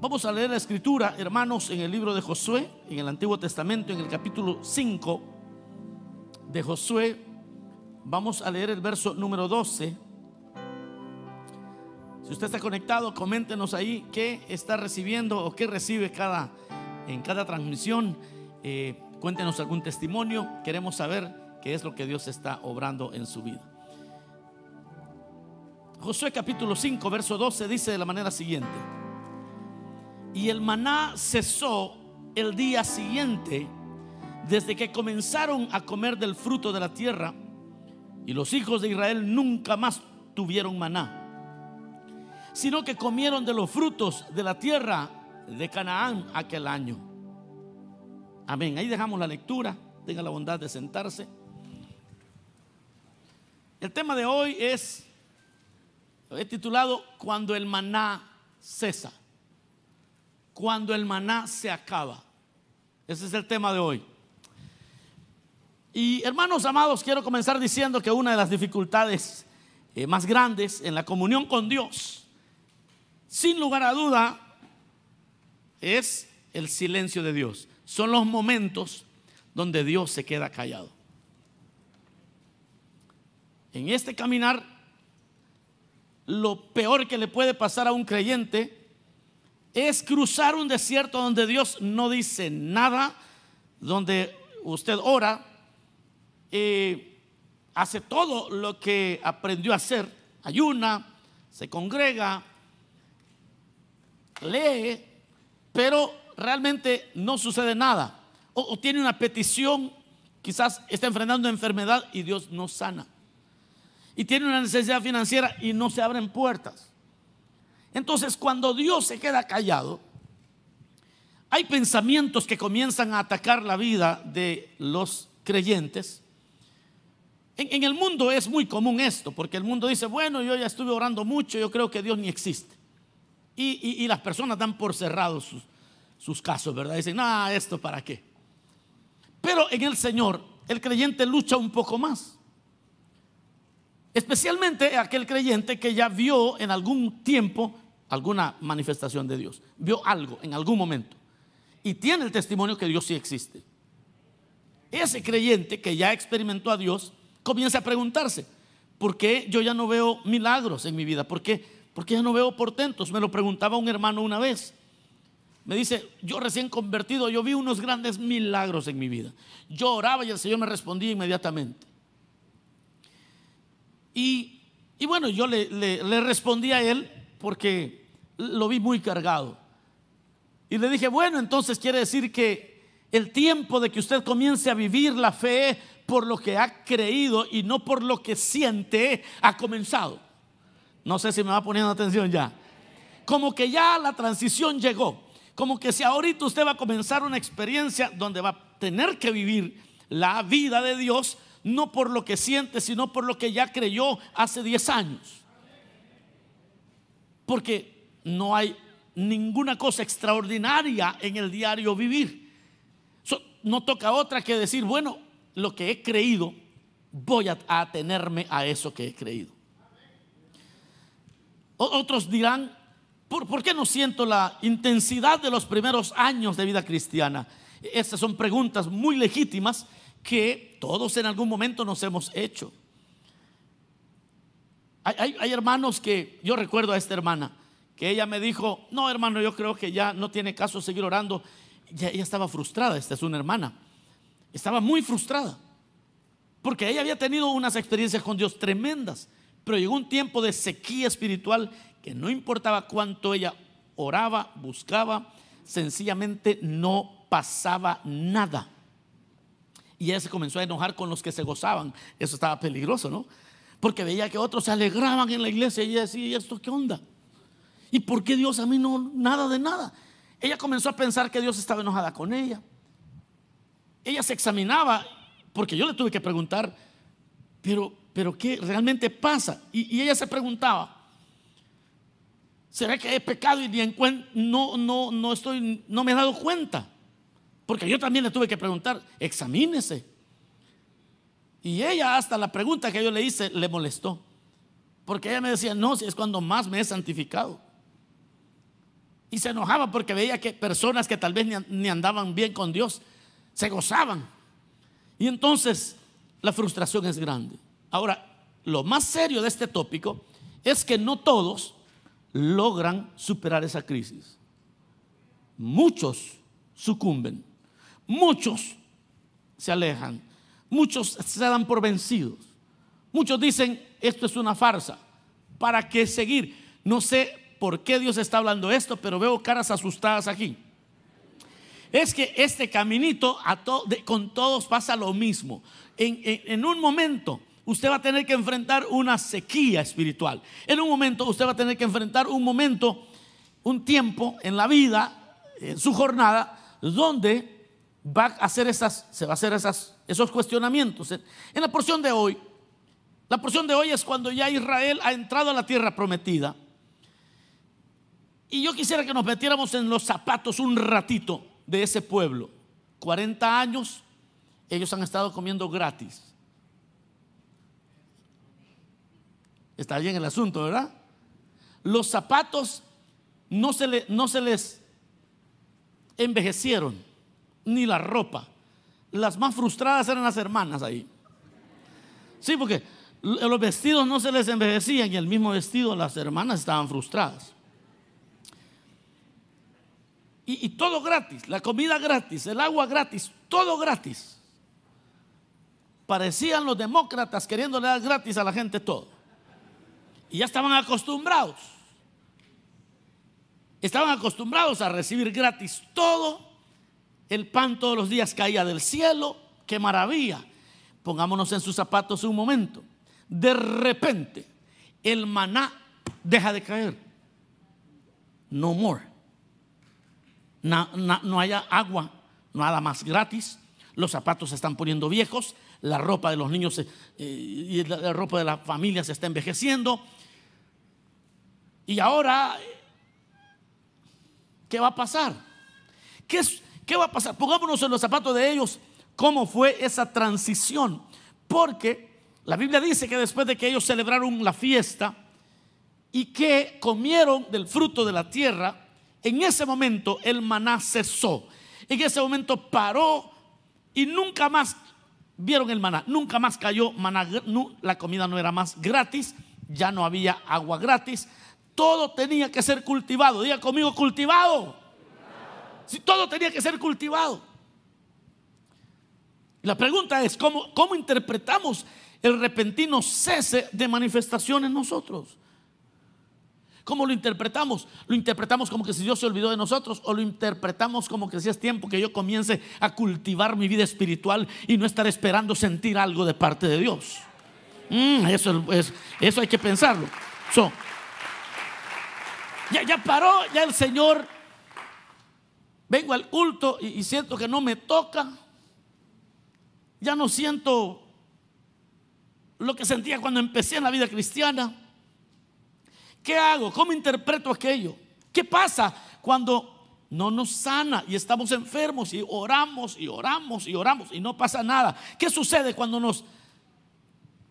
Vamos a leer la escritura, hermanos, en el libro de Josué, en el Antiguo Testamento, en el capítulo 5 de Josué. Vamos a leer el verso número 12. Si usted está conectado, coméntenos ahí qué está recibiendo o qué recibe cada, en cada transmisión. Eh, cuéntenos algún testimonio. Queremos saber qué es lo que Dios está obrando en su vida. Josué capítulo 5, verso 12 dice de la manera siguiente. Y el maná cesó el día siguiente desde que comenzaron a comer del fruto de la tierra y los hijos de Israel nunca más tuvieron maná, sino que comieron de los frutos de la tierra de Canaán aquel año. Amén. Ahí dejamos la lectura. Tenga la bondad de sentarse. El tema de hoy es, he titulado Cuando el maná cesa cuando el maná se acaba. Ese es el tema de hoy. Y hermanos amados, quiero comenzar diciendo que una de las dificultades eh, más grandes en la comunión con Dios, sin lugar a duda, es el silencio de Dios. Son los momentos donde Dios se queda callado. En este caminar, lo peor que le puede pasar a un creyente es cruzar un desierto donde Dios no dice nada, donde usted ora, y hace todo lo que aprendió a hacer, ayuna, se congrega, lee, pero realmente no sucede nada. O, o tiene una petición, quizás está enfrentando enfermedad y Dios no sana. Y tiene una necesidad financiera y no se abren puertas. Entonces, cuando Dios se queda callado, hay pensamientos que comienzan a atacar la vida de los creyentes. En, el mundo es muy común esto, porque el mundo dice, bueno, yo ya estuve orando mucho, yo creo que Dios ni existe. Y, las personas dan por cerrados sus, casos, ¿verdad? Dicen, nada, esto para qué. Pero en el Señor, el creyente lucha un poco más. Especialmente aquel creyente que ya vio en algún tiempo alguna manifestación de Dios, vio algo en algún momento y tiene el testimonio que Dios sí existe. Ese creyente que ya experimentó a Dios comienza a preguntarse, ¿por qué yo ya no veo milagros en mi vida? ¿Por qué, ¿Por qué ya no veo portentos? Me lo preguntaba un hermano una vez. Me dice, yo recién convertido, yo vi unos grandes milagros en mi vida. Yo oraba y el Señor me respondía inmediatamente. Y, bueno, yo le, le, le respondí a él porque lo vi muy cargado. Y le dije, bueno, entonces quiere decir que el tiempo de que usted comience a vivir la fe por lo que ha creído y no por lo que siente ha comenzado. No sé si me va poniendo atención ya. Como que ya la transición llegó. Como que si ahorita usted va a comenzar una experiencia donde va a tener que vivir la vida de Dios, no por lo que siente, sino por lo que ya creyó hace 10 años. Porque no hay ninguna cosa extraordinaria en el diario vivir. no toca otra que decir, bueno, lo que he creído, voy a atenerme a eso que he creído. Otros dirán, ¿por, ¿por, qué no siento la intensidad de los primeros años de vida cristiana? Estas son preguntas muy legítimas que todos en algún momento nos hemos hecho. Hay, hermanos que, yo recuerdo a esta hermana, que ella me dijo, no hermano, yo creo que ya no tiene caso seguir orando. Ya, ella estaba frustrada, esta es una hermana. Estaba muy frustrada. Porque ella había tenido unas experiencias con Dios tremendas. Pero llegó un tiempo de sequía espiritual que no importaba cuánto ella oraba, buscaba, sencillamente no pasaba nada. Y ella se comenzó a enojar con los que se gozaban. Eso estaba peligroso, ¿no? porque veía que otros se alegraban en la iglesia y ella decía, ¿y esto qué onda? ¿Y por qué Dios a mí no, nada de nada? Ella comenzó a pensar que Dios estaba enojada con ella. Ella se examinaba, porque yo le tuve que preguntar, pero, pero ¿qué realmente pasa? Y, ella se preguntaba, ¿será que he pecado y no, no, no, estoy, no me he dado cuenta? Porque yo también le tuve que preguntar, examínese. Y ella hasta la pregunta que yo le hice le molestó. Porque ella me decía, no, si es cuando más me he santificado. Y se enojaba porque veía que personas que tal vez ni, andaban bien con Dios se gozaban. Y entonces la frustración es grande. Ahora, lo más serio de este tópico es que no todos logran superar esa crisis. Muchos sucumben, muchos se alejan, muchos se dan por vencidos, muchos dicen, esto es una farsa, ¿para qué seguir? No sé por qué Dios está hablando esto, pero veo caras asustadas aquí. Es que este caminito con todos pasa lo mismo. en un momento usted va a tener que enfrentar una sequía espiritual. En un momento usted va a tener que enfrentar un momento, un tiempo en la vida, en su jornada, donde va a hacer esas, se va a hacer esas, esos cuestionamientos. En la porción de hoy, la porción de hoy es cuando ya Israel ha entrado a la tierra prometida. Y yo quisiera que nos metiéramos en los zapatos un ratito de ese pueblo. 40 años, ellos han estado comiendo gratis. Está bien el asunto, ¿verdad? Los zapatos no se, le, no se les envejecieron, ni la ropa. Las más frustradas eran las hermanas ahí. Sí, porque los vestidos no se les envejecían y el mismo vestido las hermanas estaban frustradas. Y, todo gratis, la comida gratis, el agua gratis, todo gratis. Parecían los demócratas queriéndole dar gratis a la gente todo. Y ya estaban acostumbrados. Estaban acostumbrados a recibir gratis todo. El pan todos los días caía del cielo. Qué maravilla. Pongámonos en sus zapatos un momento. De repente, el maná deja de caer. No more. no haya agua, nada más gratis. Los zapatos se están poniendo viejos. La ropa de los niños eh, y la ropa de la familia se está envejeciendo y ahora, ¿qué va a pasar? ¿Qué, ¿Qué va a pasar? Pongámonos en los zapatos de ellos. ¿Cómo fue esa transición? Porque la Biblia dice que después de que ellos celebraron la fiesta y que comieron del fruto de la tierra, en ese momento el maná cesó. En ese momento paró y nunca más vieron el maná. Nunca más cayó maná. La comida no era más gratis. Ya no había agua gratis todo tenía que ser cultivado. Diga conmigo, cultivado. Si todo tenía que ser cultivado. La pregunta es, ¿cómo, ¿cómo interpretamos el repentino cese de manifestación en nosotros? ¿Cómo lo interpretamos? ¿Lo interpretamos como que si Dios se olvidó de nosotros? ¿O lo interpretamos como que si es tiempo que yo comience a cultivar mi vida espiritual y no estar esperando sentir algo de parte de Dios? Mm, eso, es, eso hay que pensarlo. So, ya, paró, ya el Señor. Vengo al culto y, siento que no me toca. Ya no siento lo que sentía cuando empecé en la vida cristiana. ¿Qué hago? ¿Cómo interpreto aquello? ¿Qué pasa cuando no nos sana y estamos enfermos y oramos y oramos y oramos y no pasa nada? ¿Qué sucede cuando nos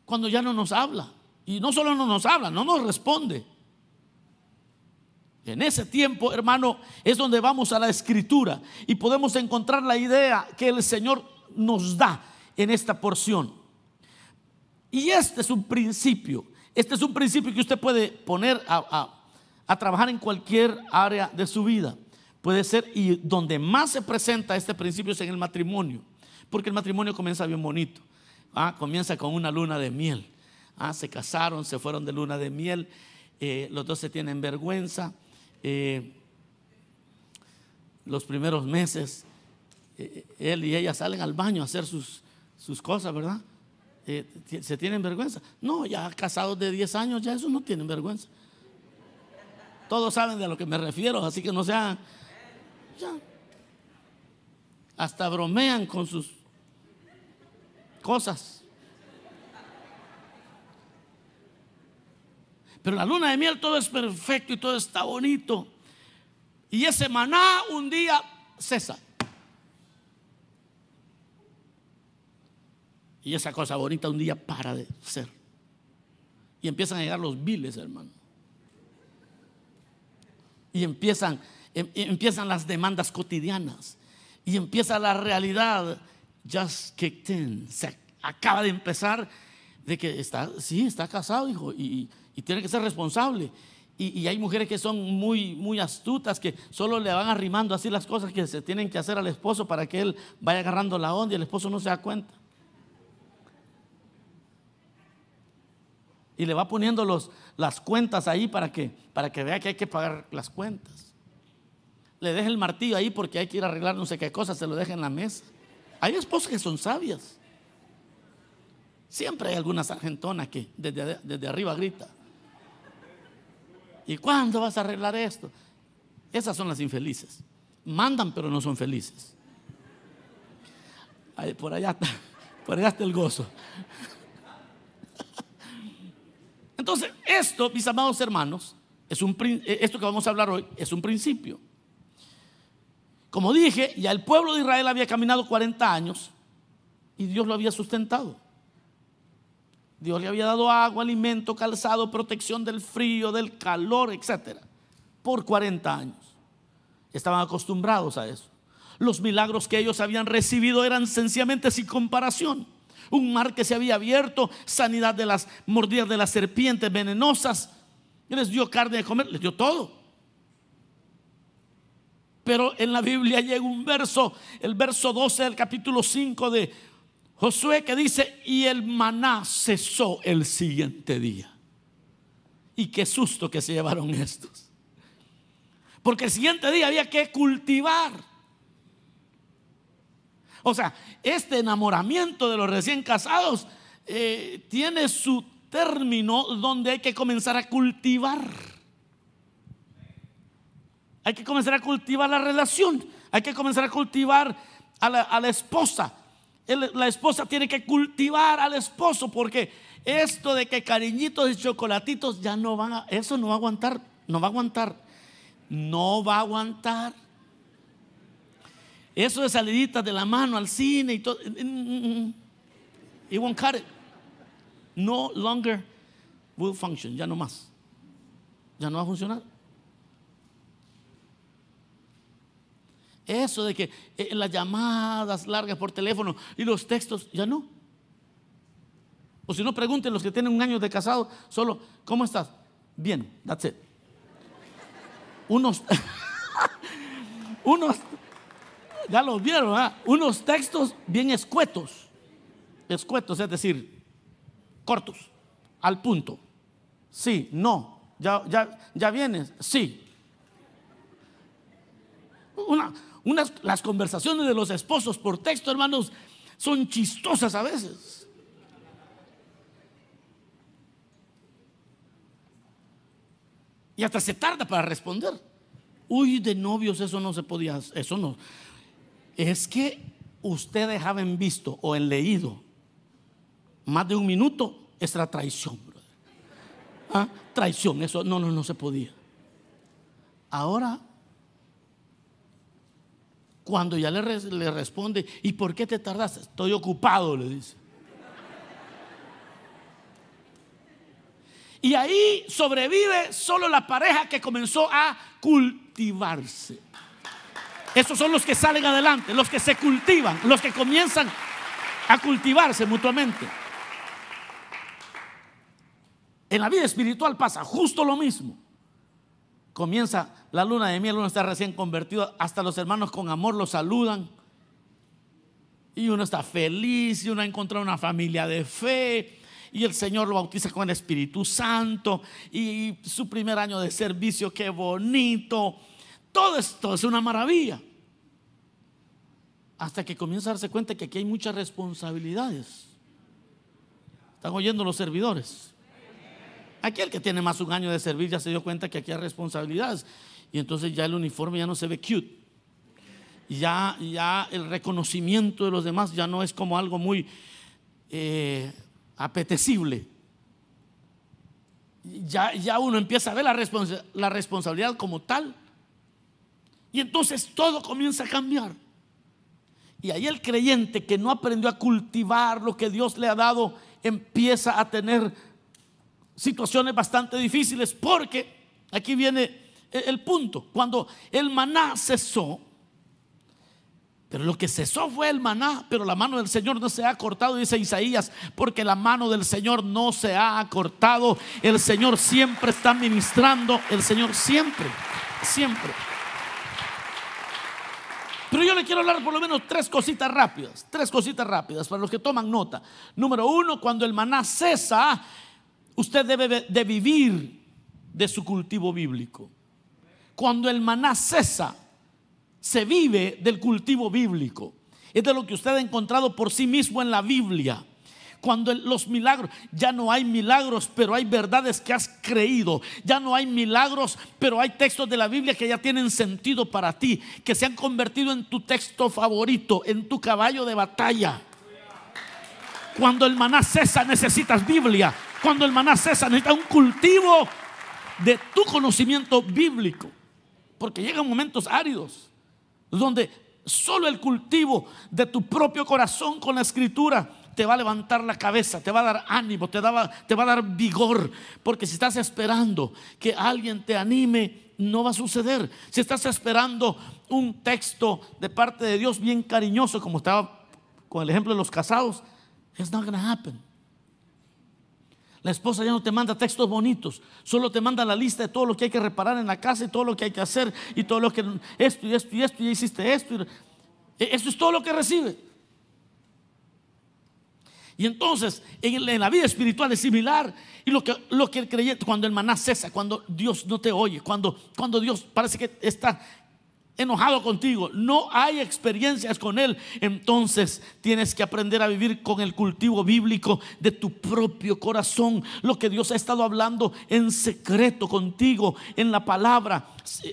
cuando ya no nos habla? Y no solo no nos habla, no nos responde. En ese tiempo, hermano, es donde vamos a la escritura y podemos encontrar la idea que el Señor nos da en esta porción. Y este es un principio, este es un principio que usted puede poner a, trabajar en cualquier área de su vida. Puede ser, y donde más se presenta este principio es en el matrimonio, porque el matrimonio comienza bien bonito. Ah, comienza con una luna de miel. Ah, se casaron, se fueron de luna de miel, eh, los dos se tienen vergüenza eh, los primeros meses, eh, él y ella salen al baño a hacer sus, sus cosas, ¿verdad? Eh, ¿Se tienen vergüenza? No, ya casados de 10 años, ya eso no tienen vergüenza. Todos saben de a lo que me refiero, así que no sean. Ya. Hasta bromean con sus cosas. Pero la luna de miel todo es perfecto y todo está bonito. Y ese maná un día cesa. Y esa cosa bonita un día para de ser. Y empiezan a llegar los viles, hermano. Y empiezan em- empiezan las demandas cotidianas y empieza la realidad just kicked in. Se acaba de empezar de que está, sí, está casado, hijo, y, y tiene que ser responsable. Y, hay mujeres que son muy, muy astutas, que solo le van arrimando así las cosas que se tienen que hacer al esposo para que él vaya agarrando la onda y el esposo no se da cuenta. Y le va poniendo los, las cuentas ahí para que, para que vea que hay que pagar las cuentas. Le deja el martillo ahí porque hay que ir a arreglar no sé qué cosa, se lo deja en la mesa. Hay esposas que son sabias. Siempre hay alguna sargentona que desde, desde arriba grita. ¿Y cuándo vas a arreglar esto? Esas son las infelices. Mandan pero no son felices. Por allá está, por allá está el gozo. Entonces, esto, mis amados hermanos, es un, prin- esto que vamos a hablar hoy es un principio. Como dije, ya el pueblo de Israel había caminado 40 años y Dios lo había sustentado. Dios le había dado agua, alimento, calzado, protección del frío, del calor, etcétera, por 40 años. Estaban acostumbrados a eso. Los milagros que ellos habían recibido eran sencillamente sin comparación. Un mar que se había abierto, sanidad de las mordidas de las serpientes venenosas. Les dio carne de comer, les dio todo. Pero en la Biblia llega un verso, el verso 12 del capítulo 5 de Josué que dice, y el maná cesó el siguiente día. Y qué susto que se llevaron estos. Porque el siguiente día había que cultivar. O sea, este enamoramiento de los recién casados eh, tiene su término donde hay que comenzar a cultivar. Hay que comenzar a cultivar la relación. Hay que comenzar a cultivar a la, a la esposa. La esposa tiene que cultivar al esposo porque esto de que cariñitos y chocolatitos ya no van a, eso no va a aguantar, no va a aguantar, no va a aguantar. Eso de saliditas de la mano al cine y todo, mm, mm, mm, it won't cut it. No longer will function, ya no más. Ya no va a funcionar. Eso de que eh, las llamadas largas por teléfono y los textos, ya no. O si no, pregunten los que tienen un año de casado, solo, ¿cómo estás? Bien, that's it. Unos, unos, ya los vieron, ¿ah? unos textos bien escuetos. Escuetos, es decir, cortos, al punto. Sí, no, ya, ya, ya vienes, sí, una, unas, las conversaciones de los esposos por texto, hermanos, son chistosas a veces. Y hasta se tarda para responder. Uy, de novios eso no se podía, eso no. Es que ustedes habían visto o han leído más de un minuto, es la traición. ¿Ah? Traición, eso no, no, no se podía. Ahora cuando ya le, res- le responde, ¿y por qué te tardaste? Estoy ocupado, le dice. Y ahí sobrevive solo la pareja que comenzó a cultivarse. Esos son los que salen adelante, los que se cultivan, los que comienzan a cultivarse mutuamente. En la vida espiritual pasa justo lo mismo. Comienza la luna de miel, uno está recién convertido, hasta los hermanos con amor lo saludan. Y uno está feliz, y uno ha encontrado una familia de fe, y el Señor lo bautiza con el Espíritu Santo, y su primer año de servicio, qué bonito. Todo esto es una maravilla. Hasta que comienza a darse cuenta que aquí hay muchas responsabilidades. ¿Están oyendo los servidores? Aquí el que tiene más un año de servir ya se dio cuenta que aquí hay responsabilidades. Y entonces ya el uniforme ya no se ve cute. Ya, ya el reconocimiento de los demás ya no es como algo muy eh, apetecible. Ya, ya uno empieza a ver la, la responsabilidad como tal. Y entonces todo comienza a cambiar. Y ahí el creyente que no aprendió a cultivar lo que Dios le ha dado, empieza a tener situaciones bastante difíciles porque aquí viene e, el punto. Cuando el maná cesó, pero lo que cesó fue el maná, pero la mano del Señor no se ha cortado, dice Isaías, porque la mano del Señor no se ha cortado. El Señor siempre está ministrando, el Señor siempre, siempre. Pero yo le quiero hablar por lo menos tres cositas rápidas, tres cositas rápidas para los que toman nota. Número uno, cuando el maná cesa, usted debe de vivir de su cultivo bíblico. Cuando el maná cesa, se vive del cultivo bíblico. Es de lo que usted ha encontrado por sí mismo en la Biblia. Cuando los milagros, ya no hay milagros, pero hay verdades que has creído. Ya no hay milagros, pero hay textos de la Biblia que ya tienen sentido para ti, que se han convertido en tu texto favorito, en tu caballo de batalla. Cuando el maná cesa, necesitas Biblia. Cuando el maná cesa, necesitas un cultivo de tu conocimiento bíblico. Porque llegan momentos áridos donde solo el cultivo de tu propio corazón con la escritura te va a levantar la cabeza, te va a dar ánimo, te, te va a dar vigor. Porque si estás esperando que alguien te anime, no va a suceder. Si estás esperando un texto de parte de Dios bien cariñoso, como estaba con el ejemplo de los casados, it's not gonna happen. La esposa ya no te manda textos bonitos, solo te manda la lista de todo lo que hay que reparar en la casa y todo lo que hay que hacer y todo lo que esto y esto y esto y hiciste esto. E, eso es todo lo que recibe. Y entonces en, la vida espiritual es similar. Y lo que, lo que el creyente, cuando el maná cesa, cuando Dios no te oye, cuando, cuando Dios parece que está enojado contigo, no hay experiencias con Él, entonces tienes que aprender a vivir con el cultivo bíblico de tu propio corazón, lo que Dios ha estado hablando en secreto contigo en la palabra.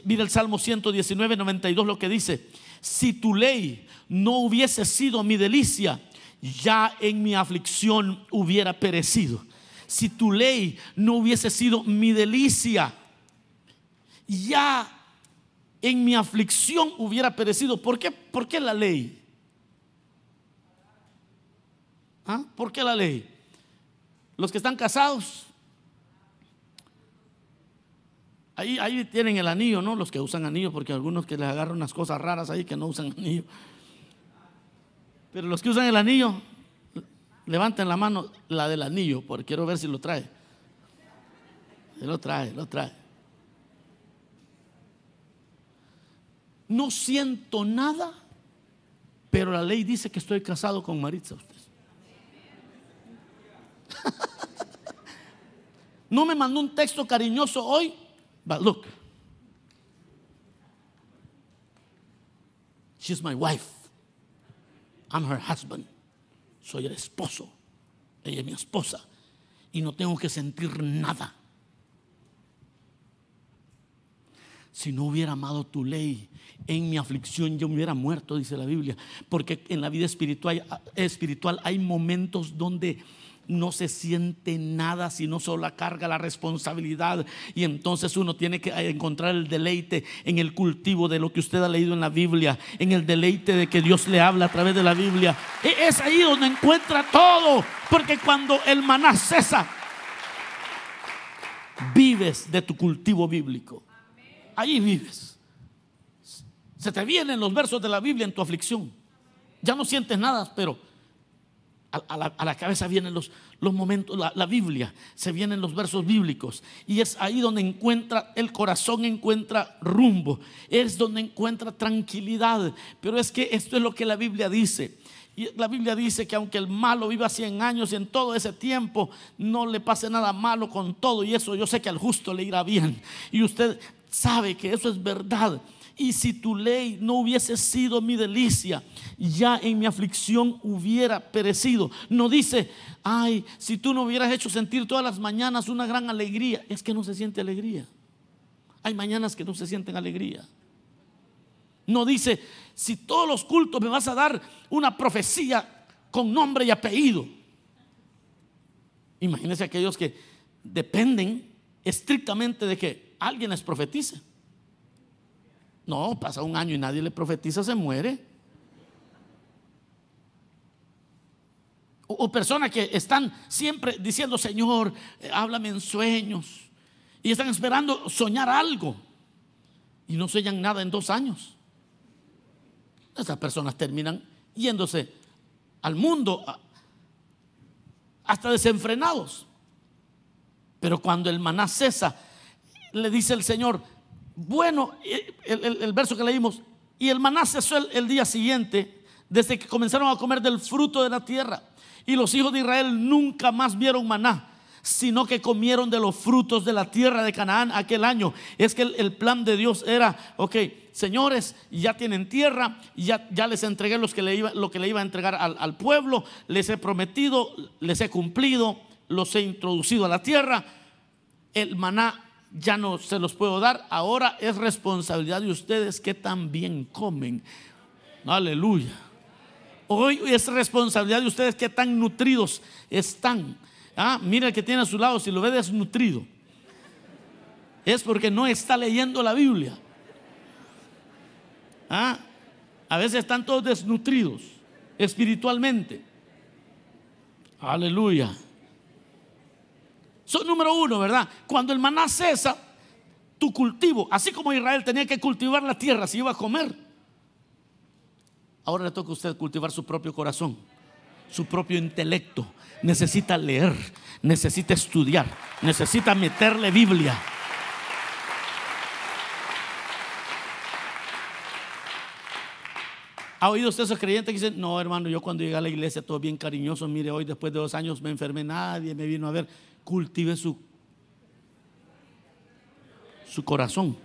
Mira el Salmo 119, 92 lo que dice, si tu ley no hubiese sido mi delicia, ya en mi aflicción hubiera perecido. Si tu ley no hubiese sido mi delicia, ya en mi aflicción hubiera perecido. ¿Por qué? ¿Por qué la ley? ¿Ah? ¿Por qué la ley? Los que están casados, ahí, ahí tienen el anillo, ¿no? Los que usan anillo, porque algunos que les agarran unas cosas raras ahí que no usan anillo. Pero los que usan el anillo, levanten la mano, la del anillo, porque quiero ver si lo trae. lo trae, lo trae. No siento nada, pero la ley dice que estoy casado con Maritza. No me mandó un texto cariñoso hoy, but look, she's my wife, I'm her husband, soy el esposo, ella es mi esposa, y no tengo que sentir nada. Si no hubiera amado tu ley, en mi aflicción yo me hubiera muerto, dice la Biblia. Porque en la vida espiritual, espiritual hay momentos donde no se siente nada, sino solo la carga, la responsabilidad. Y entonces uno tiene que encontrar el deleite en el cultivo de lo que usted ha leído en la Biblia, en el deleite de que Dios le habla a través de la Biblia. E, es ahí donde encuentra todo, porque cuando el maná cesa, vives de tu cultivo bíblico ahí vives. Se te vienen los versos de la Biblia en tu aflicción. Ya no sientes nada, pero a, la, cabeza vienen los, momentos, la, la, Biblia, se vienen los versos bíblicos. Y es ahí donde encuentra, el corazón encuentra rumbo, es donde encuentra tranquilidad. Pero es que esto es lo que la Biblia dice. Y la Biblia dice que aunque el malo viva 100 años y en todo ese tiempo no le pase nada malo con todo, y eso yo sé que al justo le irá bien. Y usted sabe que eso es verdad. Y si tu ley no hubiese sido mi delicia, ya en mi aflicción hubiera perecido. No dice, ay, si tú no hubieras hecho sentir todas las mañanas una gran alegría. Es que no se siente alegría. Hay mañanas que no se sienten alegría. No dice, si todos los cultos me vas a dar una profecía con nombre y apellido. Imagínense aquellos que dependen estrictamente de que alguien les profetice. No, pasa un año y nadie le profetiza, se muere. O, personas que están siempre diciendo, Señor, eh, háblame en sueños. Y están esperando soñar algo. y no sellan nada en dos años. Esas personas terminan yéndose al mundo hasta desenfrenados. Pero cuando el maná cesa, le dice el Señor, bueno, el, verso que leímos, y el maná cesó el día siguiente, desde que comenzaron a comer del fruto de la tierra. Y los hijos de Israel nunca más vieron maná sino que comieron de los frutos de la tierra de Canaán aquel año. Es que el, plan de Dios era, ok, señores, ya tienen tierra, ya, ya les entregué los que le iba, lo que le iba a entregar al, al pueblo, les he prometido, les he cumplido, los he introducido a la tierra. El maná ya no se los puedo dar, ahora es responsabilidad de ustedes que también comen. Aleluya. Hoy es responsabilidad de ustedes que tan nutridos están. Ah, mira el que tiene a su lado, si lo ve desnutrido, es porque no está leyendo la Biblia. Ah, a veces están todos desnutridos espiritualmente. Aleluya. Son número uno, ¿verdad? Cuando el maná cesa, tu cultivo, así como Israel tenía que cultivar la tierra si iba a comer, ahora le toca a usted cultivar su propio corazón, su propio intelecto, necesita leer, necesita estudiar, necesita meterle Biblia. ¿Ha oído usted esos creyentes que dicen, no hermano, yo cuando llegué a la iglesia todo bien cariñoso, mire, hoy después de dos años me enfermé, nadie me vino a ver, cultive su, su corazón.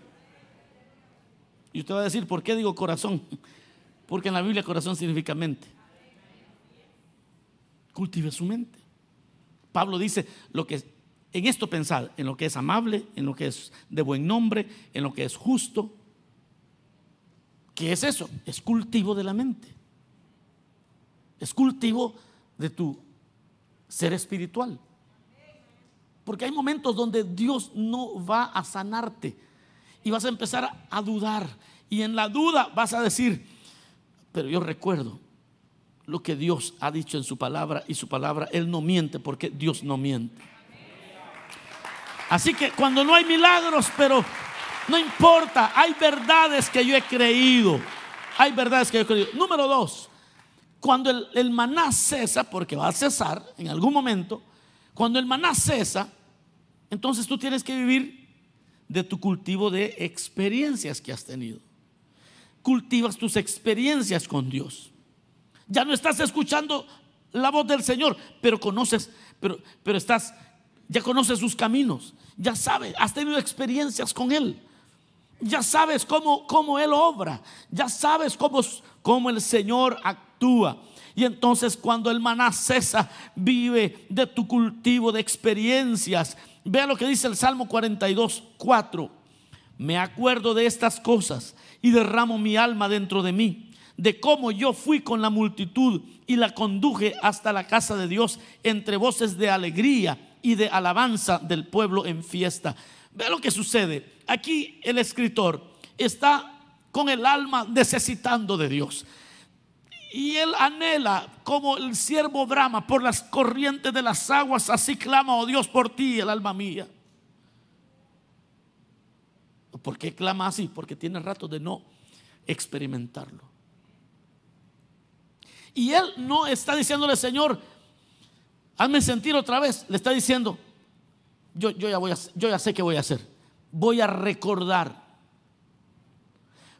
Y usted va a decir, ¿por qué digo corazón? Porque en la Biblia corazón significa mente cultive su mente. Pablo dice lo que en esto pensar, en lo que es amable, en lo que es de buen nombre, en lo que es justo. ¿Qué es eso? Es cultivo de la mente. Es cultivo de tu ser espiritual. Porque hay momentos donde Dios no va a sanarte y vas a empezar a dudar. Y en la duda vas a decir, pero yo recuerdo lo que Dios ha dicho en su palabra y su palabra, Él no miente porque Dios no miente. Así que cuando no hay milagros, pero no importa, hay verdades que yo he creído. Hay verdades que yo he creído. Número dos, cuando el, el maná cesa, porque va a cesar en algún momento, cuando el maná cesa, entonces tú tienes que vivir de tu cultivo de experiencias que has tenido. Cultivas tus experiencias con Dios. Ya no estás escuchando la voz del Señor, pero conoces, pero, pero estás, ya conoces sus caminos, ya sabes, has tenido experiencias con Él. Ya sabes cómo, cómo Él obra, ya sabes cómo, cómo el Señor actúa. Y entonces cuando el maná cesa, vive de tu cultivo de experiencias. Vea lo que dice el Salmo 42, 4. Me acuerdo de estas cosas y derramo mi alma dentro de mí de cómo yo fui con la multitud y la conduje hasta la casa de Dios entre voces de alegría y de alabanza del pueblo en fiesta. Ve lo que sucede. Aquí el escritor está con el alma necesitando de Dios. Y él anhela como el siervo brama por las corrientes de las aguas, así clama, oh Dios, por ti, el alma mía. ¿Por qué clama así? Porque tiene rato de no experimentarlo. Y él no está diciéndole, Señor, hazme sentir otra vez. Le está diciendo, yo, yo, ya voy a, yo ya sé qué voy a hacer. Voy a recordar.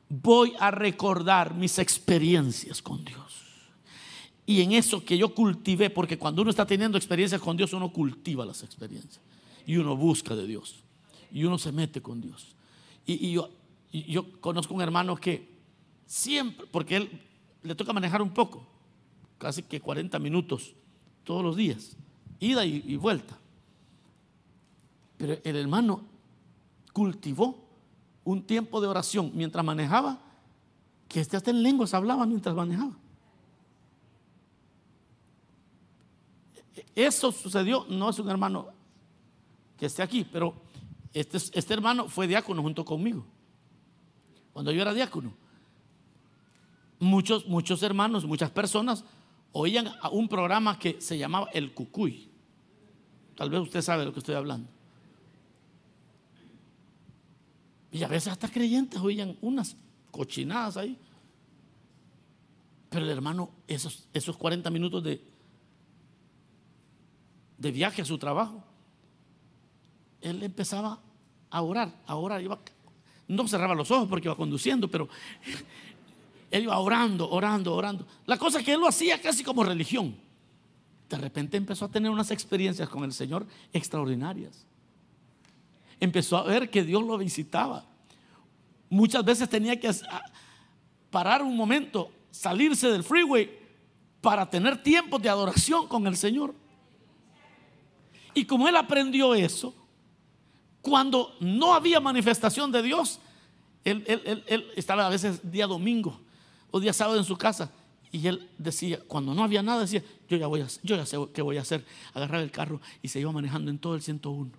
Voy a recordar mis experiencias con Dios. Y en eso que yo cultivé, porque cuando uno está teniendo experiencias con Dios, uno cultiva las experiencias. Y uno busca de Dios. Y uno se mete con Dios. Y, yo, yo conozco un hermano que siempre, porque él le toca manejar un poco, casi que 40 minutos todos los días, ida y, vuelta. Pero el hermano cultivó un tiempo de oración mientras manejaba, que este hasta en lenguas hablaba mientras manejaba. Eso sucedió, no es un hermano que esté aquí, pero este, este hermano fue diácono junto conmigo. Cuando yo era diácono, muchos, muchos hermanos, muchas personas oían un programa que se llamaba El Cucuy. Tal vez usted sabe de lo que estoy hablando. Y a veces hasta creyentes oían unas cochinadas ahí. Pero el hermano, esos, esos 40 minutos de, de viaje a su trabajo, él empezaba a orar. Ahora iba, no cerraba los ojos porque iba conduciendo, pero él iba orando, orando, orando. La cosa que él lo hacía casi como religión. De repente empezó a tener unas experiencias con el Señor extraordinarias. Empezó a ver que Dios lo visitaba. Muchas veces tenía que parar un momento, salirse del freeway para tener tiempos de adoración con el Señor. Y como él aprendió eso, cuando no había manifestación de Dios, él, estaba a veces día domingo o día sábado en su casa y él decía, cuando no había nada, decía, yo ya, voy a, yo ya sé qué voy a hacer, agarrar el carro y se iba manejando en todo el 101.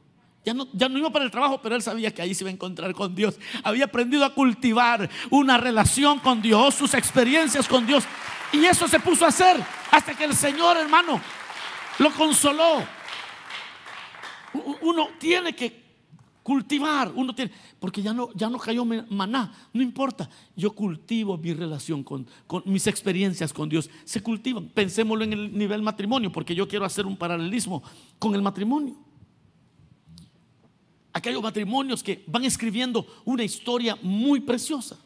Ya no, iba para el trabajo, pero él sabía que ahí se iba a encontrar con Dios. Había aprendido a cultivar una relación con Dios, sus experiencias con Dios. Y eso se puso a hacer hasta que el Señor, hermano, lo consoló. Uno tiene que cultivar, uno tiene, porque ya no, ya no cayó maná, no importa, yo cultivo mi relación con, con, mis experiencias con Dios, se cultivan, pensémoslo en el nivel matrimonio, porque yo quiero hacer un paralelismo con el matrimonio. Aquellos matrimonios que van escribiendo una historia muy preciosa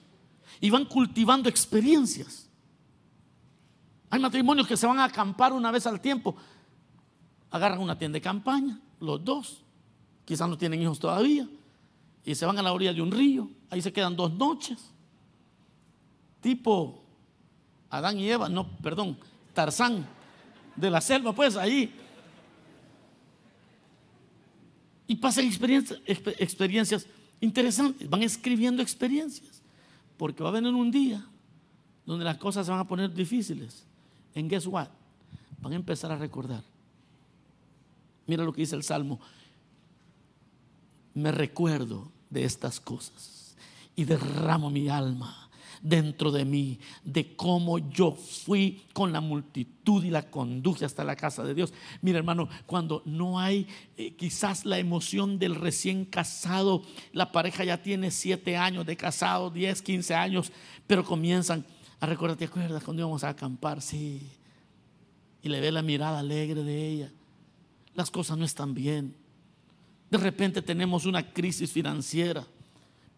y van cultivando experiencias. Hay matrimonios que se van a acampar una vez al tiempo, agarran una tienda de campaña, los dos, quizás no tienen hijos todavía, y se van a la orilla de un río, ahí se quedan dos noches, tipo Adán y Eva, no, perdón, Tarzán de la selva, pues ahí. Y pasan experiencias, interesantes, van escribiendo experiencias, porque va a venir un día donde las cosas se van a poner difíciles. En guess what? Van a empezar a recordar. Mira lo que dice el Salmo me recuerdo de estas cosas y derramo mi alma dentro de mí de cómo yo fui con la multitud y la conduje hasta la casa de Dios. Mira hermano, cuando no hay eh, quizás la emoción del recién casado, la pareja ya tiene siete años de casado, 10, 15 años, pero comienzan a recordar, ¿te acuerdas cuando íbamos a acampar? Sí. Y le ve la mirada alegre de ella. Las cosas no están bien de repente tenemos una crisis financiera.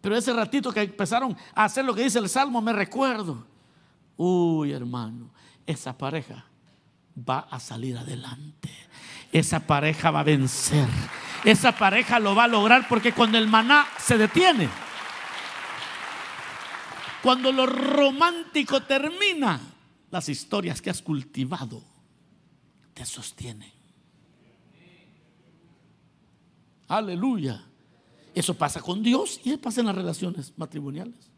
Pero ese ratito que empezaron a hacer lo que dice el Salmo, me recuerdo. Uy, hermano, esa pareja va a salir adelante. Esa pareja va a vencer. Esa pareja lo va a lograr porque cuando el maná se detiene, cuando lo romántico termina, las historias que has cultivado te sostienen. Aleluya. Eso pasa con Dios y pasa en las relaciones matrimoniales.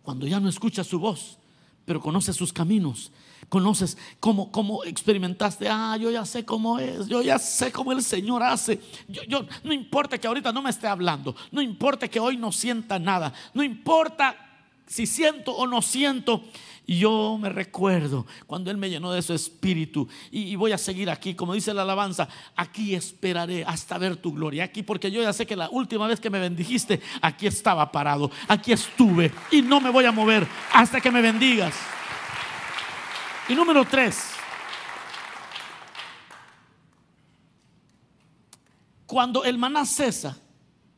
Cuando ya no escuchas su voz, pero conoces sus caminos, conoces cómo, cómo experimentaste, ah, yo ya sé cómo es, yo ya sé cómo el Señor hace. Yo, yo, no importa que ahorita no me esté hablando, no importa que hoy no sienta nada, no importa si siento o no siento, yo me recuerdo cuando Él me llenó de su espíritu y, voy a seguir aquí, como dice la alabanza, aquí esperaré hasta ver tu gloria, aquí porque yo ya sé que la última vez que me bendijiste, aquí estaba parado, aquí estuve y no me voy a mover hasta que me bendigas. Y número tres, cuando el maná cesa,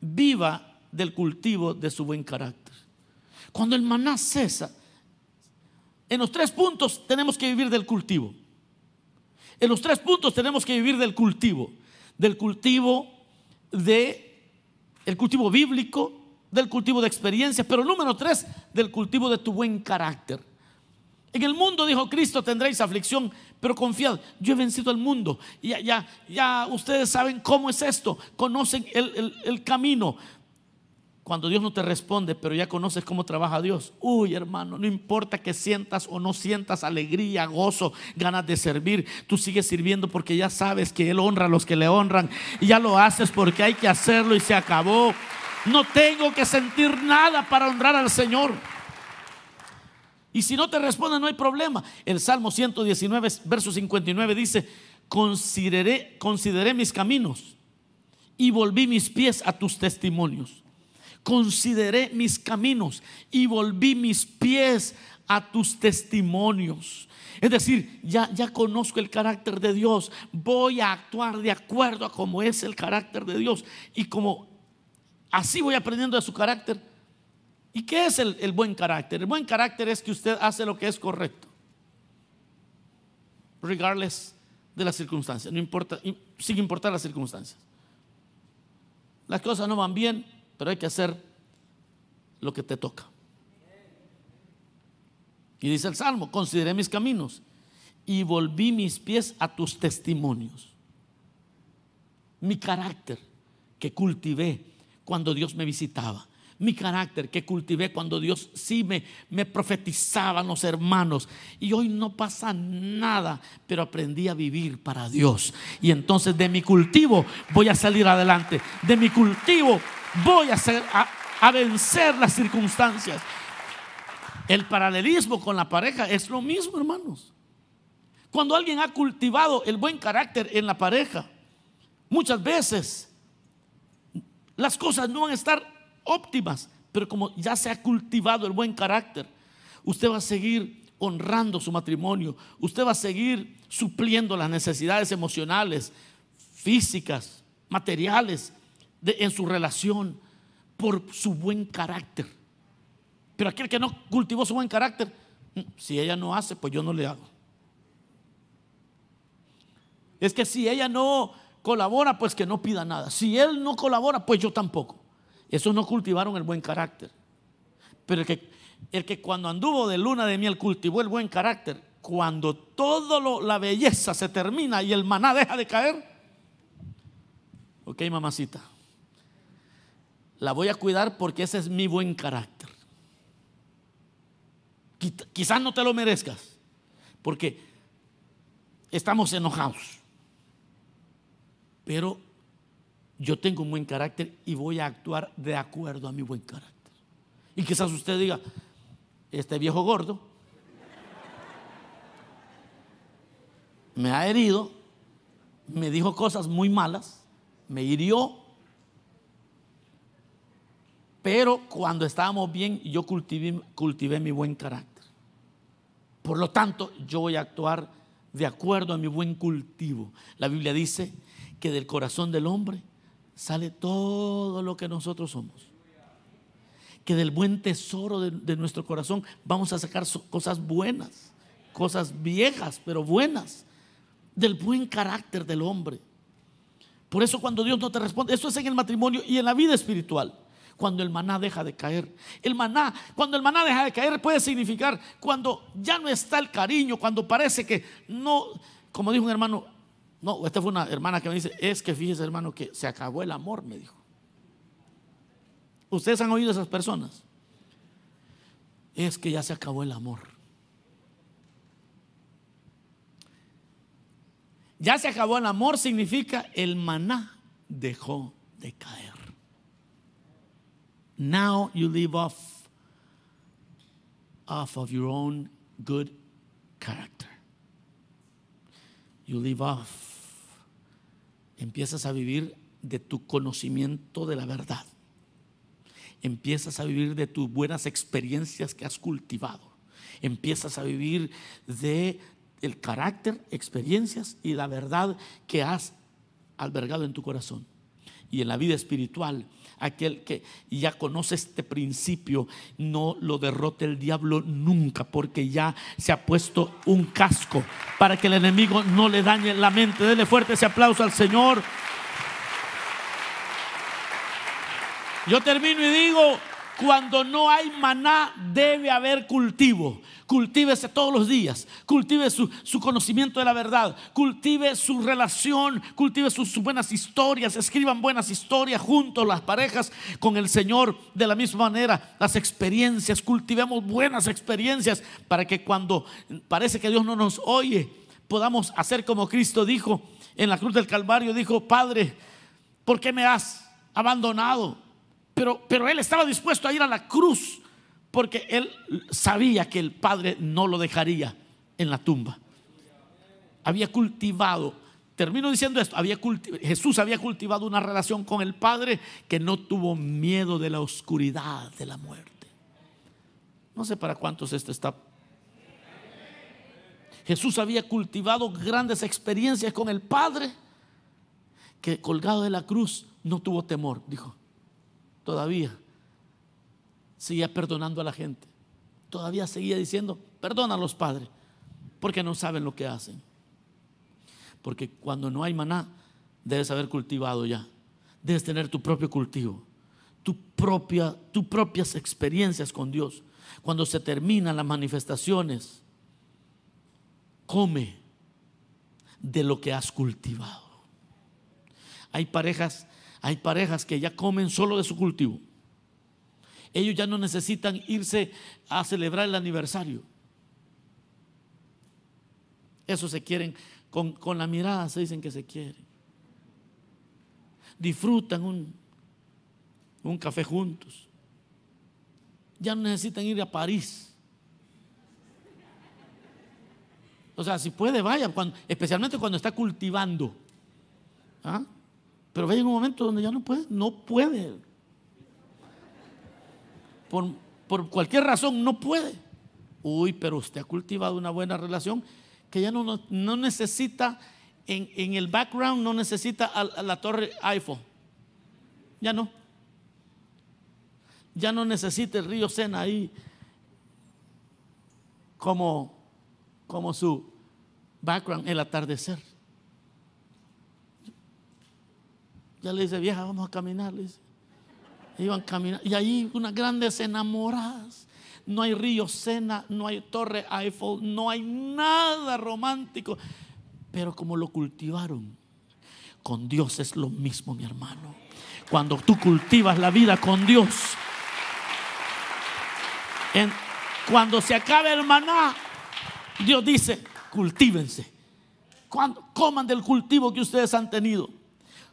viva del cultivo de su buen carácter. Cuando el maná cesa, en los tres puntos tenemos que vivir del cultivo. En los tres puntos tenemos que vivir del cultivo. Del cultivo de el cultivo bíblico, del cultivo de experiencias, pero número tres, del cultivo de tu buen carácter. En el mundo, dijo Cristo, tendréis aflicción, pero confiad, yo he vencido al mundo. Ya, ya, ya ustedes saben cómo es esto, conocen el, el camino. Cuando Dios no te responde, pero ya conoces cómo trabaja Dios. Uy, hermano, no importa que sientas o no sientas alegría, gozo, ganas de servir, tú sigues sirviendo porque ya sabes que Él honra a los que le honran y ya lo haces porque hay que hacerlo y se acabó. No tengo que sentir nada para honrar al Señor. Y si no te responde, no hay problema. El Salmo 119, verso 59 dice, consideré, consideré mis caminos y volví mis pies a tus testimonios. Consideré mis caminos y volví mis pies a tus testimonios. Es decir, ya, ya conozco el carácter de Dios. Voy a actuar de acuerdo a cómo es el carácter de Dios. Y como así voy aprendiendo de su carácter. ¿Y qué es el, el buen carácter? El buen carácter es que usted hace lo que es correcto. Regardless de las circunstancias. No importa, sin importar las circunstancias. Las cosas no van bien, pero hay que hacer lo que te toca. Y dice el Salmo, consideré mis caminos y volví mis pies a tus testimonios. Mi carácter que cultivé cuando Dios me visitaba. Mi carácter que cultivé cuando Dios sí me, me profetizaban los hermanos. Y hoy no pasa nada, pero aprendí a vivir para Dios. Y entonces de mi cultivo voy a salir adelante. De mi cultivo voy a, hacer, a vencer las circunstancias. El paralelismo con la pareja es lo mismo, hermanos. Cuando alguien ha cultivado el buen carácter en la pareja, muchas veces las cosas no van a estar óptimas, pero como ya se ha cultivado el buen carácter, usted va a seguir honrando su matrimonio, usted va a seguir supliendo las necesidades emocionales, físicas, materiales en su relación por su buen carácter. Pero aquel que no cultivó su buen carácter, mm, si ella no hace, pues yo no le hago. Es que si ella no colabora, pues que no pida nada. Si él no colabora, pues yo tampoco. Esos no cultivaron el buen carácter. Pero el que, el que cuando anduvo de luna de miel cultivó el buen carácter, cuando toda la belleza se termina y el maná deja de caer, ok mamacita, la voy a cuidar porque ese es mi buen carácter. Quizás no te lo merezcas, porque estamos enojados. Pero yo tengo un buen carácter y voy a actuar de acuerdo a mi buen carácter. Y quizás usted diga, este viejo gordo me ha herido, me dijo cosas muy malas, me hirió, pero cuando estábamos bien, yo cultivé, mi buen carácter. Por lo tanto, yo voy a actuar de acuerdo a mi buen cultivo. La Biblia dice que del corazón del hombre sale todo lo que nosotros somos. Que del buen tesoro de, de nuestro corazón vamos a sacar cosas buenas, cosas viejas, pero buenas. Del buen carácter del hombre. Por eso cuando Dios no te responde, eso es en el matrimonio y en la vida espiritual cuando el maná deja de caer. El maná, cuando el maná deja de caer puede significar cuando ya no está el cariño, cuando parece que no, como dijo un hermano, no, esta fue una hermana que me dice, es que fíjese hermano que se acabó el amor, me dijo. ¿Ustedes han oído a esas personas? Es que ya se acabó el amor. Ya se acabó el amor significa el maná dejó de caer. Now you live off, off of your own good character. You live off. Empiezas a vivir de tu conocimiento de la verdad. Empiezas a vivir de tus buenas experiencias que has cultivado. Empiezas a vivir de el carácter, experiencias y la verdad que has albergado en tu corazón. Y en la vida espiritual aquel que ya conoce este principio, no lo derrote el diablo nunca, porque ya se ha puesto un casco para que el enemigo no le dañe la mente. Dele fuerte ese aplauso al Señor. Yo termino y digo, cuando no hay maná, debe haber cultivo. Cultívese todos los días. Cultive su, conocimiento de la verdad. Cultive su relación. Cultive sus, buenas historias. Escriban buenas historias juntos las parejas con el Señor. De la misma manera, las experiencias. Cultivemos buenas experiencias para que cuando parece que Dios no nos oye, podamos hacer como Cristo dijo en la cruz del Calvario. Dijo, Padre, ¿por qué me has abandonado? Pero, él estaba dispuesto a ir a la cruz porque él sabía que el Padre no lo dejaría en la tumba. Había cultivado termino diciendo esto, había Jesús había cultivado una relación con el Padre que no tuvo miedo de la oscuridad, de la muerte. No sé para cuántos esto está. Jesús había cultivado grandes experiencias con el Padre que colgado de la cruz no tuvo temor, dijo. Todavía seguía perdonando a la gente. Todavía seguía diciendo, perdona a los padres, porque no saben lo que hacen. Porque cuando no hay maná, debes haber cultivado ya. Debes tener tu propio cultivo, tu propia, tus propias experiencias con Dios. Cuando se terminan las manifestaciones, come de lo que has cultivado. Hay parejas, hay parejas que ya comen solo de su cultivo. Ellos ya no necesitan irse a celebrar el aniversario. Eso se quieren, con, la mirada se dicen que se quieren. Disfrutan un, un café juntos. Ya no necesitan ir a París. O sea, si puede, vaya, especialmente cuando está cultivando. ¿Ah? Pero vaya un momento donde ya no puede, no puede. Por, cualquier razón no puede. Uy, pero usted ha cultivado una buena relación que ya no, no necesita, en, el background no necesita a, la torre Eiffel. Ya no. Ya no necesita el río Sena ahí como, como su background, el atardecer. Ya le dice, vieja, vamos a caminar. Le dice. Iban caminando. Y ahí unas grandes enamoradas. No hay río Sena, no hay torre Eiffel, no hay nada romántico. Pero como lo cultivaron, con Dios es lo mismo, mi hermano. Cuando tú cultivas la vida con Dios, cuando se acabe el maná, Dios dice, cultívense. Cuando coman del cultivo que ustedes han tenido.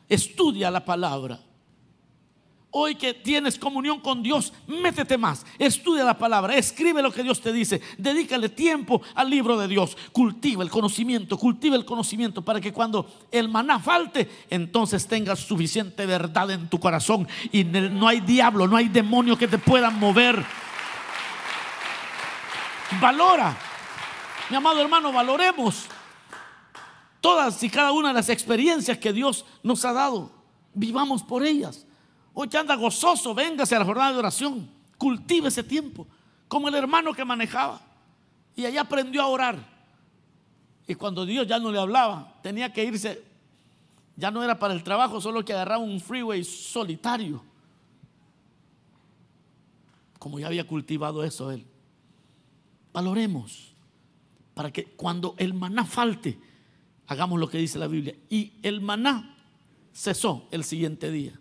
Estudia la palabra. Hoy que tienes comunión con Dios, métete más, estudia la palabra, escribe lo que Dios te dice, dedícale tiempo al libro de Dios, cultiva el conocimiento, cultiva el conocimiento para que cuando el maná falte, entonces tengas suficiente verdad en tu corazón. Y no hay diablo, no hay demonio que te puedan mover. Valora, mi amado hermano, valoremos todas y cada una de las experiencias que Dios nos ha dado. Vivamos por ellas. Hoy anda gozoso, véngase a la jornada de oración. Cultive ese tiempo. Como el hermano que manejaba. Y allá aprendió a orar. Y cuando Dios ya no le hablaba, tenía que irse. Ya no era para el trabajo, solo que agarraba un freeway solitario. Como ya había cultivado eso él. Valoremos para que cuando el maná falte, Hagamos lo que dice la Biblia. Y el maná cesó el siguiente día.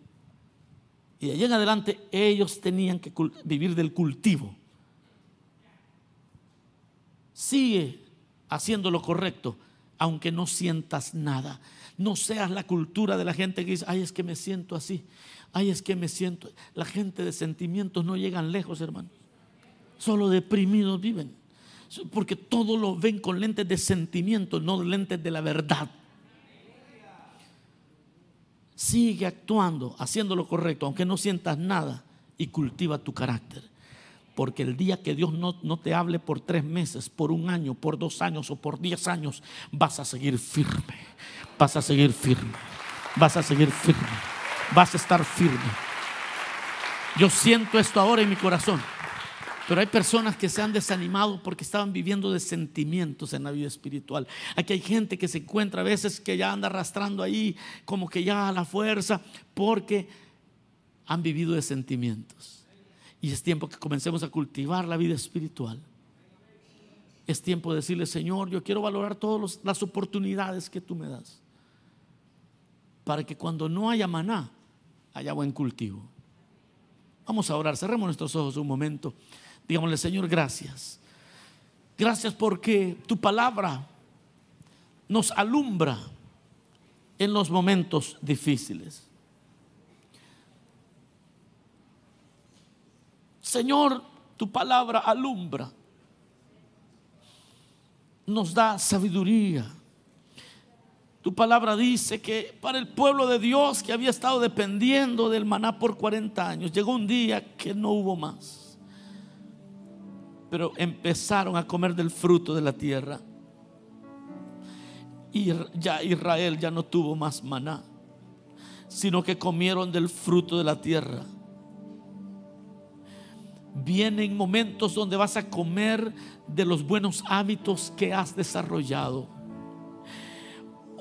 Y de allí en adelante ellos tenían que vivir del cultivo. Sigue haciendo lo correcto, aunque no sientas nada. No seas la cultura de la gente que dice, ay, es que me siento así. Ay, es que me siento. La gente de sentimientos no llegan lejos, hermanos. Solo deprimidos viven porque todo lo ven con lentes de sentimiento, no lentes de la verdad. Sigue actuando, haciendo lo correcto, aunque no sientas nada, y cultiva tu carácter. Porque el día que Dios no, no, te hable por tres meses, por un año, por dos años o por diez años, vas a seguir firme. Vas a seguir firme. Vas a seguir firme. Vas a estar firme. Yo siento esto ahora en mi corazón. Pero hay personas que se han desanimado porque estaban viviendo de sentimientos en la vida espiritual. Aquí hay gente que se encuentra a veces que ya anda arrastrando ahí como que ya a la fuerza porque han vivido de sentimientos. Y es tiempo que comencemos a cultivar la vida espiritual. Es tiempo de decirle, Señor, yo quiero valorar todas las oportunidades que tú me das. Para que cuando no haya maná, haya buen cultivo. Vamos a orar, cerremos nuestros ojos un momento. Digámosle, Señor, gracias. Gracias porque tu palabra nos alumbra en los momentos difíciles. Señor, tu palabra alumbra, nos da sabiduría, Tu palabra dice que para el pueblo de Dios que había estado dependiendo del maná por 40 años, llegó un día que no hubo más. Pero empezaron a comer del fruto de la tierra. Y ya Israel ya no tuvo más maná, sino que comieron del fruto de la tierra. Vienen momentos donde vas a comer de los buenos hábitos que has desarrollado.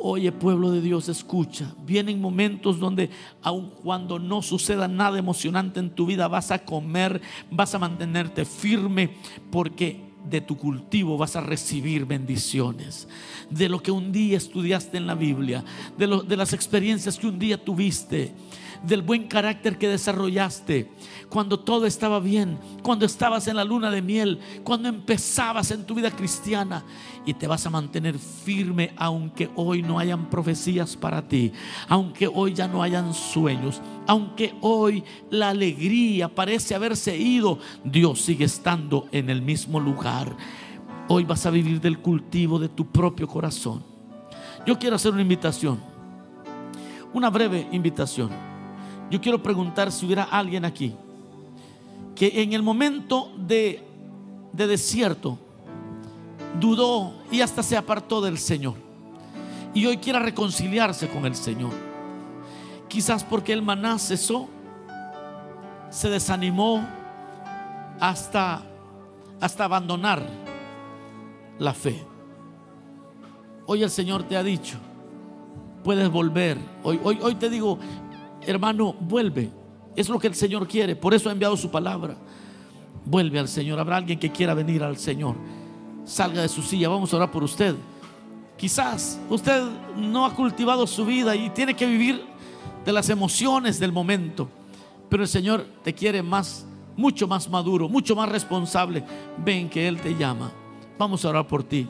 Oye, pueblo de Dios, escucha. Vienen momentos donde, aun cuando no suceda nada emocionante en tu vida, vas a comer, vas a mantenerte firme, porque de tu cultivo vas a recibir bendiciones. De lo que un día estudiaste en la Biblia, de, de las experiencias que un día tuviste del buen carácter que desarrollaste cuando todo estaba bien, cuando estabas en la luna de miel, cuando empezabas en tu vida cristiana y te vas a mantener firme aunque hoy no hayan profecías para ti, aunque hoy ya no hayan sueños, aunque hoy la alegría parece haberse ido, Dios sigue estando en el mismo lugar. Hoy vas a vivir del cultivo de tu propio corazón. Yo quiero hacer una invitación, una breve invitación. Yo quiero preguntar si hubiera alguien aquí que en el momento de, de desierto dudó y hasta se apartó del Señor. Y hoy quiera reconciliarse con el Señor. Quizás porque el maná cesó, se desanimó hasta, hasta abandonar la fe. Hoy el Señor te ha dicho, puedes volver. Hoy, hoy, hoy te digo, hermano, vuelve. Es lo que el Señor quiere. Por eso ha enviado su palabra. Vuelve al Señor. Habrá alguien que quiera venir al Señor. Salga de su silla. Vamos a orar por usted. Quizás usted no ha cultivado su vida y tiene que vivir de las emociones del momento. Pero el Señor te quiere más, mucho más maduro, mucho más responsable. Ven que Él te llama. Vamos a orar por ti.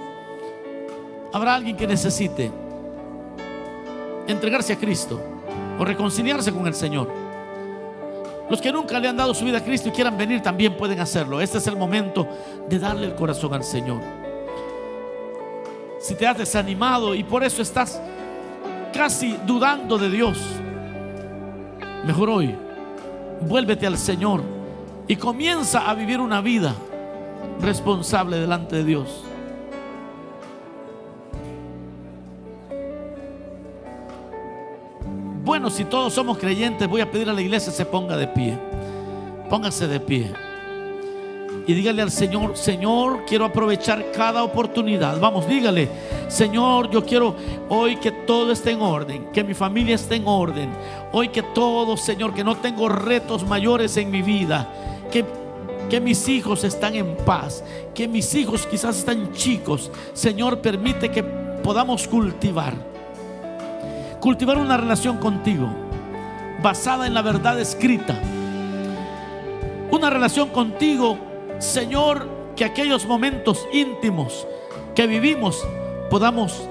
Habrá alguien que necesite entregarse a Cristo o reconciliarse con el Señor. Los que nunca le han dado su vida a Cristo y quieran venir también pueden hacerlo. Este es el momento de darle el corazón al Señor. Si te has desanimado y por eso estás casi dudando de Dios, mejor hoy, vuélvete al Señor y comienza a vivir una vida responsable delante de Dios. Bueno, si todos somos creyentes, voy a pedir a la iglesia se ponga de pie. Póngase de pie. Y dígale al Señor, Señor, quiero aprovechar cada oportunidad. Vamos, dígale, Señor, yo quiero hoy que todo esté en orden, que mi familia esté en orden. Hoy que todo, Señor, que no tengo retos mayores en mi vida. Que, que mis hijos están en paz. Que mis hijos quizás están chicos. Señor, permite que podamos cultivar cultivar una relación contigo basada en la verdad escrita. Una relación contigo, Señor, que aquellos momentos íntimos que vivimos podamos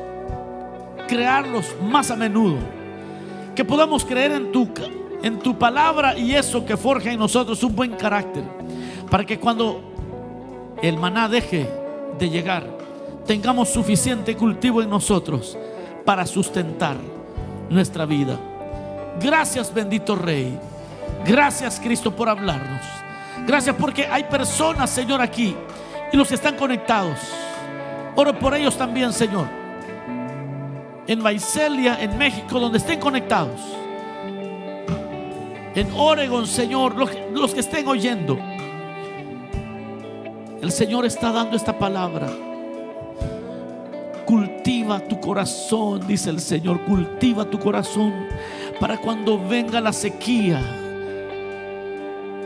crearlos más a menudo. Que podamos creer en tu, en tu palabra y eso que forja en nosotros un buen carácter. Para que cuando el maná deje de llegar, tengamos suficiente cultivo en nosotros para sustentar nuestra vida. Gracias bendito Rey. Gracias Cristo por hablarnos. Gracias porque hay personas, Señor, aquí y los que están conectados. Oro por ellos también, Señor. En Vaiselia, en México, donde estén conectados. En Oregon, Señor, los, los que estén oyendo. El Señor está dando esta palabra Cultiva tu corazón, dice el Señor, cultiva tu corazón para cuando venga la sequía,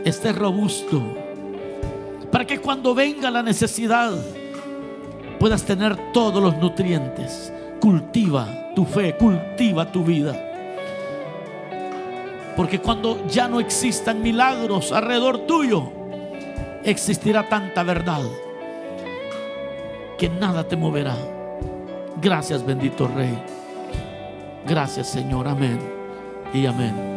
esté robusto. Para que cuando venga la necesidad puedas tener todos los nutrientes. Cultiva tu fe, cultiva tu vida. Porque cuando ya no existan milagros alrededor tuyo, existirá tanta verdad que nada te moverá. Gracias, bendito Rey. Gracias, Señor. Amén y amén.